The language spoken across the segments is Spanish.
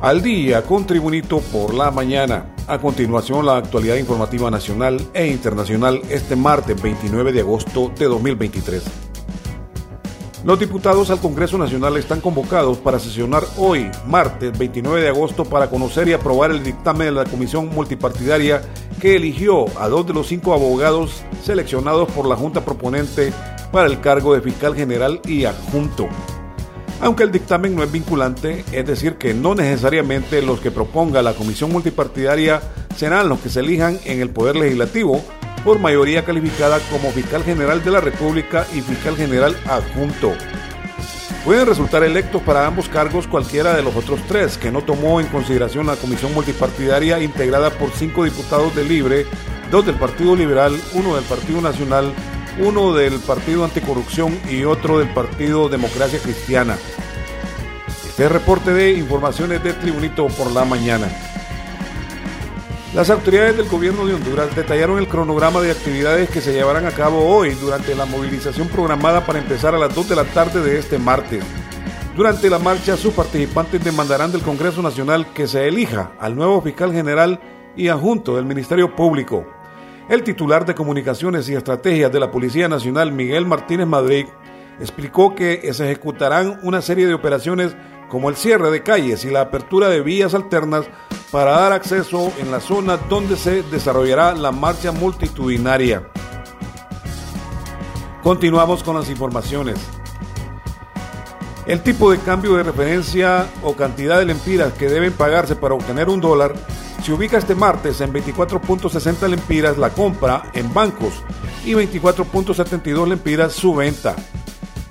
Al día con Tribunito por la mañana. A continuación, la actualidad informativa nacional e internacional este martes 29 de agosto de 2023. Los diputados al Congreso Nacional están convocados para sesionar hoy, martes 29 de agosto, para conocer y aprobar el dictamen de la comisión multipartidaria que eligió a dos de los cinco abogados seleccionados por la Junta Proponente para el cargo de fiscal general y adjunto. Aunque el dictamen no es vinculante, es decir, que no necesariamente los que proponga la comisión multipartidaria serán los que se elijan en el Poder Legislativo por mayoría calificada como fiscal general de la República y fiscal general adjunto. Pueden resultar electos para ambos cargos cualquiera de los otros tres, que no tomó en consideración la comisión multipartidaria integrada por cinco diputados de Libre, dos del Partido Liberal, uno del Partido Nacional, uno del Partido Anticorrupción y otro del Partido Democracia Cristiana. Este reporte de informaciones de Tribunito por la mañana. Las autoridades del gobierno de Honduras detallaron el cronograma de actividades que se llevarán a cabo hoy durante la movilización programada para empezar a las 2 de la tarde de este martes. Durante la marcha, sus participantes demandarán del Congreso Nacional que se elija al nuevo fiscal general y adjunto del Ministerio Público. El titular de Comunicaciones y Estrategias de la Policía Nacional, Miguel Martínez Madrid, explicó que se ejecutarán una serie de operaciones como el cierre de calles y la apertura de vías alternas para dar acceso en la zona donde se desarrollará la marcha multitudinaria. Continuamos con las informaciones. El tipo de cambio de referencia o cantidad de lempiras que deben pagarse para obtener un dólar se ubica este martes en 24.60 lempiras la compra en bancos y 24.72 lempiras su venta.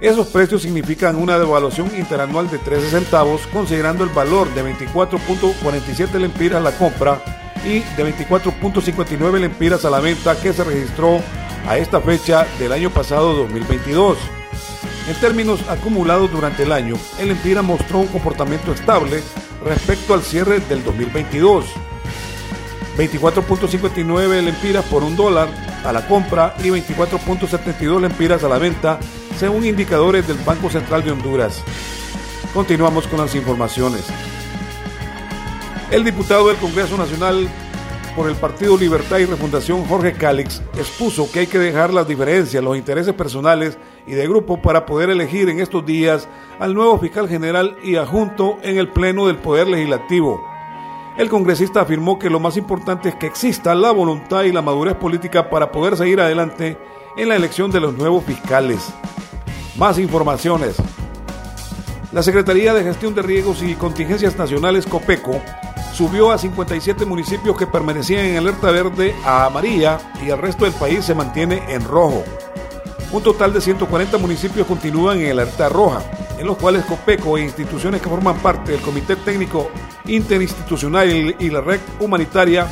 Esos precios significan una devaluación interanual de 13 centavos, considerando el valor de 24.47 lempiras la compra y de 24.59 lempiras a la venta que se registró a esta fecha del año pasado 2022. En términos acumulados durante el año, el empira mostró un comportamiento estable respecto al cierre del 2022. 24.59 lempiras por un dólar a la compra y 24.72 lempiras a la venta según indicadores del Banco Central de Honduras. Continuamos con las informaciones. El diputado del Congreso Nacional por el Partido Libertad y Refundación, Jorge Cálix, expuso que hay que dejar las diferencias, los intereses personales y de grupo para poder elegir en estos días al nuevo fiscal general y adjunto en el Pleno del Poder Legislativo. El congresista afirmó que lo más importante es que exista la voluntad y la madurez política para poder seguir adelante en la elección de los nuevos fiscales. Más informaciones. La Secretaría de Gestión de Riegos y Contingencias Nacionales COPECO subió a 57 municipios que permanecían en alerta verde a amarilla y el resto del país se mantiene en rojo. Un total de 140 municipios continúan en alerta roja, en los cuales COPECO e instituciones que forman parte del Comité Técnico Interinstitucional y la Red Humanitaria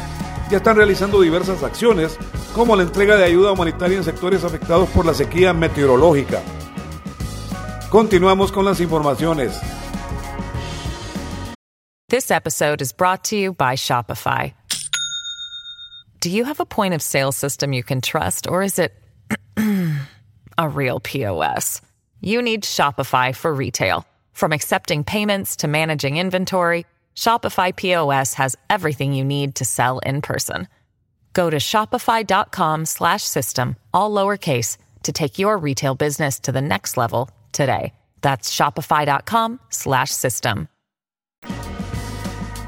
ya están realizando diversas acciones, como la entrega de ayuda humanitaria en sectores afectados por la sequía meteorológica. Continuamos con las informaciones. This episode is brought to you by Shopify. Do you have a point of sale system you can trust, or is it a real POS? You need Shopify for retail. From accepting payments to managing inventory, Shopify POS has everything you need to sell in person. Go to shopify.com slash system, all lowercase, to take your retail business to the next level today. That's shopify.com slash system.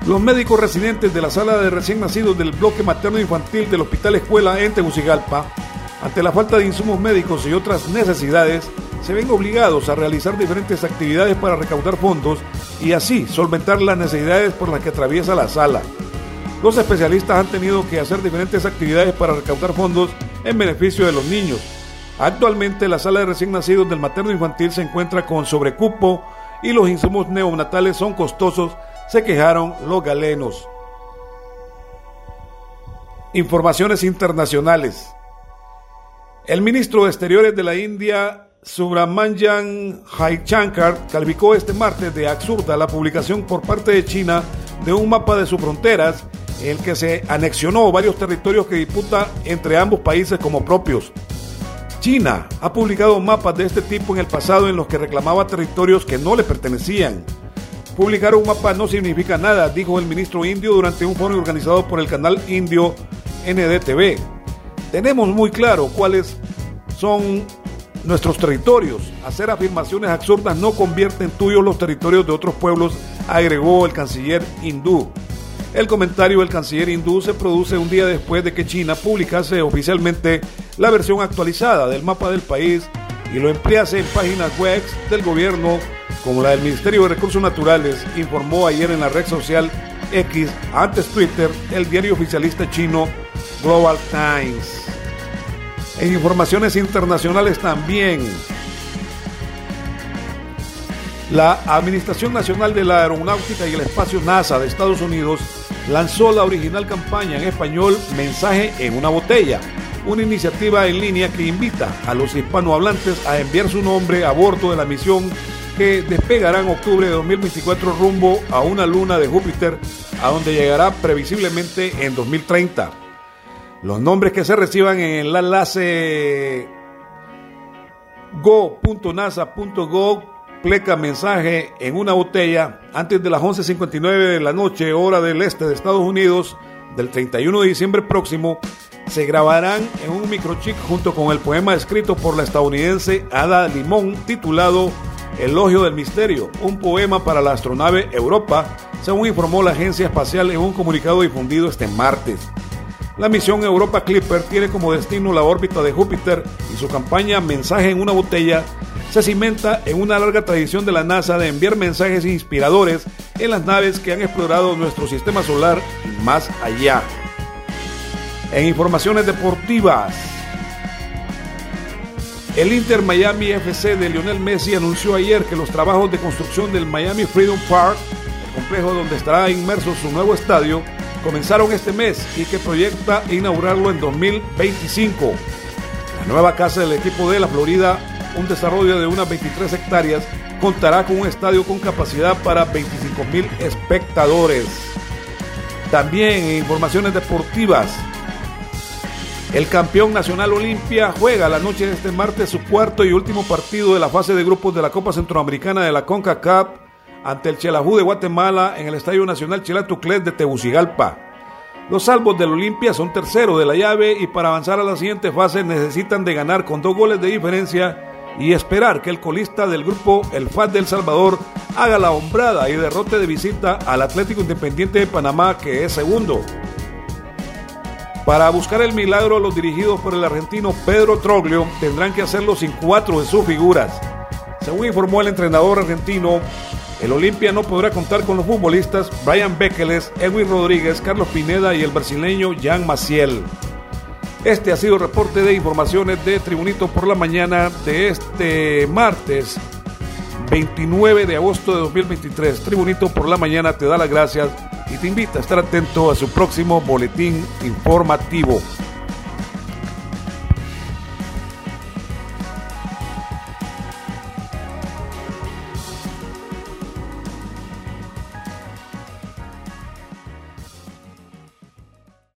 Los médicos residentes de la sala de recién nacidos del bloque materno-infantil del Hospital Escuela en Tegucigalpa, ante la falta de insumos médicos y otras necesidades, se ven obligados a realizar diferentes actividades para recaudar fondos y así solventar las necesidades por las que atraviesa la sala. Los especialistas han tenido que hacer diferentes actividades para recaudar fondos en beneficio de los niños, Actualmente la sala de recién nacidos del materno infantil se encuentra con sobrecupo y los insumos neonatales son costosos, se quejaron los galenos. Informaciones internacionales. El ministro de Exteriores de la India, Subramanian Jaichankar, calificó este martes de absurda la publicación por parte de China de un mapa de sus fronteras en el que se anexionó varios territorios que disputa entre ambos países como propios. China ha publicado mapas de este tipo en el pasado en los que reclamaba territorios que no le pertenecían. Publicar un mapa no significa nada, dijo el ministro indio durante un foro organizado por el canal indio NDTV. Tenemos muy claro cuáles son nuestros territorios. Hacer afirmaciones absurdas no convierte en tuyos los territorios de otros pueblos, agregó el canciller hindú. El comentario del canciller hindú se produce un día después de que China publicase oficialmente la versión actualizada del mapa del país y lo emplease en páginas web del gobierno como la del Ministerio de Recursos Naturales, informó ayer en la red social X, antes Twitter, el diario oficialista chino Global Times. En informaciones internacionales también, la Administración Nacional de la Aeronáutica y el Espacio NASA de Estados Unidos lanzó la original campaña en español Mensaje en una botella, una iniciativa en línea que invita a los hispanohablantes a enviar su nombre a bordo de la misión que despegará en octubre de 2024 rumbo a una luna de Júpiter, a donde llegará previsiblemente en 2030. Los nombres que se reciban en el enlace go.nasa.gov pleca mensaje en una botella antes de las 11.59 de la noche, hora del este de Estados Unidos, del 31 de diciembre próximo, se grabarán en un microchip junto con el poema escrito por la estadounidense Ada Limón titulado Elogio del Misterio, un poema para la astronave Europa, según informó la agencia espacial en un comunicado difundido este martes. La misión Europa Clipper tiene como destino la órbita de Júpiter y su campaña Mensaje en una botella se cimenta en una larga tradición de la NASA de enviar mensajes inspiradores en las naves que han explorado nuestro sistema solar y más allá. En informaciones deportivas, el Inter Miami FC de Lionel Messi anunció ayer que los trabajos de construcción del Miami Freedom Park, el complejo donde estará inmerso su nuevo estadio, comenzaron este mes y que proyecta inaugurarlo en 2025. La nueva casa del equipo de la Florida un desarrollo de unas 23 hectáreas, contará con un estadio con capacidad para 25 mil espectadores. También informaciones deportivas, el campeón nacional Olimpia juega la noche de este martes su cuarto y último partido de la fase de grupos de la Copa Centroamericana de la CONCACAF ante el Chelajú de Guatemala en el Estadio Nacional Chilatuclet de Tegucigalpa. Los salvos del Olimpia son tercero de la llave y para avanzar a la siguiente fase necesitan de ganar con dos goles de diferencia y esperar que el colista del grupo El FAT del Salvador haga la hombrada y derrote de visita al Atlético Independiente de Panamá que es segundo. Para buscar el milagro, los dirigidos por el argentino Pedro Troglio tendrán que hacerlo sin cuatro de sus figuras. Según informó el entrenador argentino, el Olimpia no podrá contar con los futbolistas Brian Bekeles, Edwin Rodríguez, Carlos Pineda y el brasileño Jan Maciel. Este ha sido el reporte de informaciones de Tribunito por la mañana de este martes 29 de agosto de 2023. Tribunito por la mañana te da las gracias y te invita a estar atento a su próximo boletín informativo.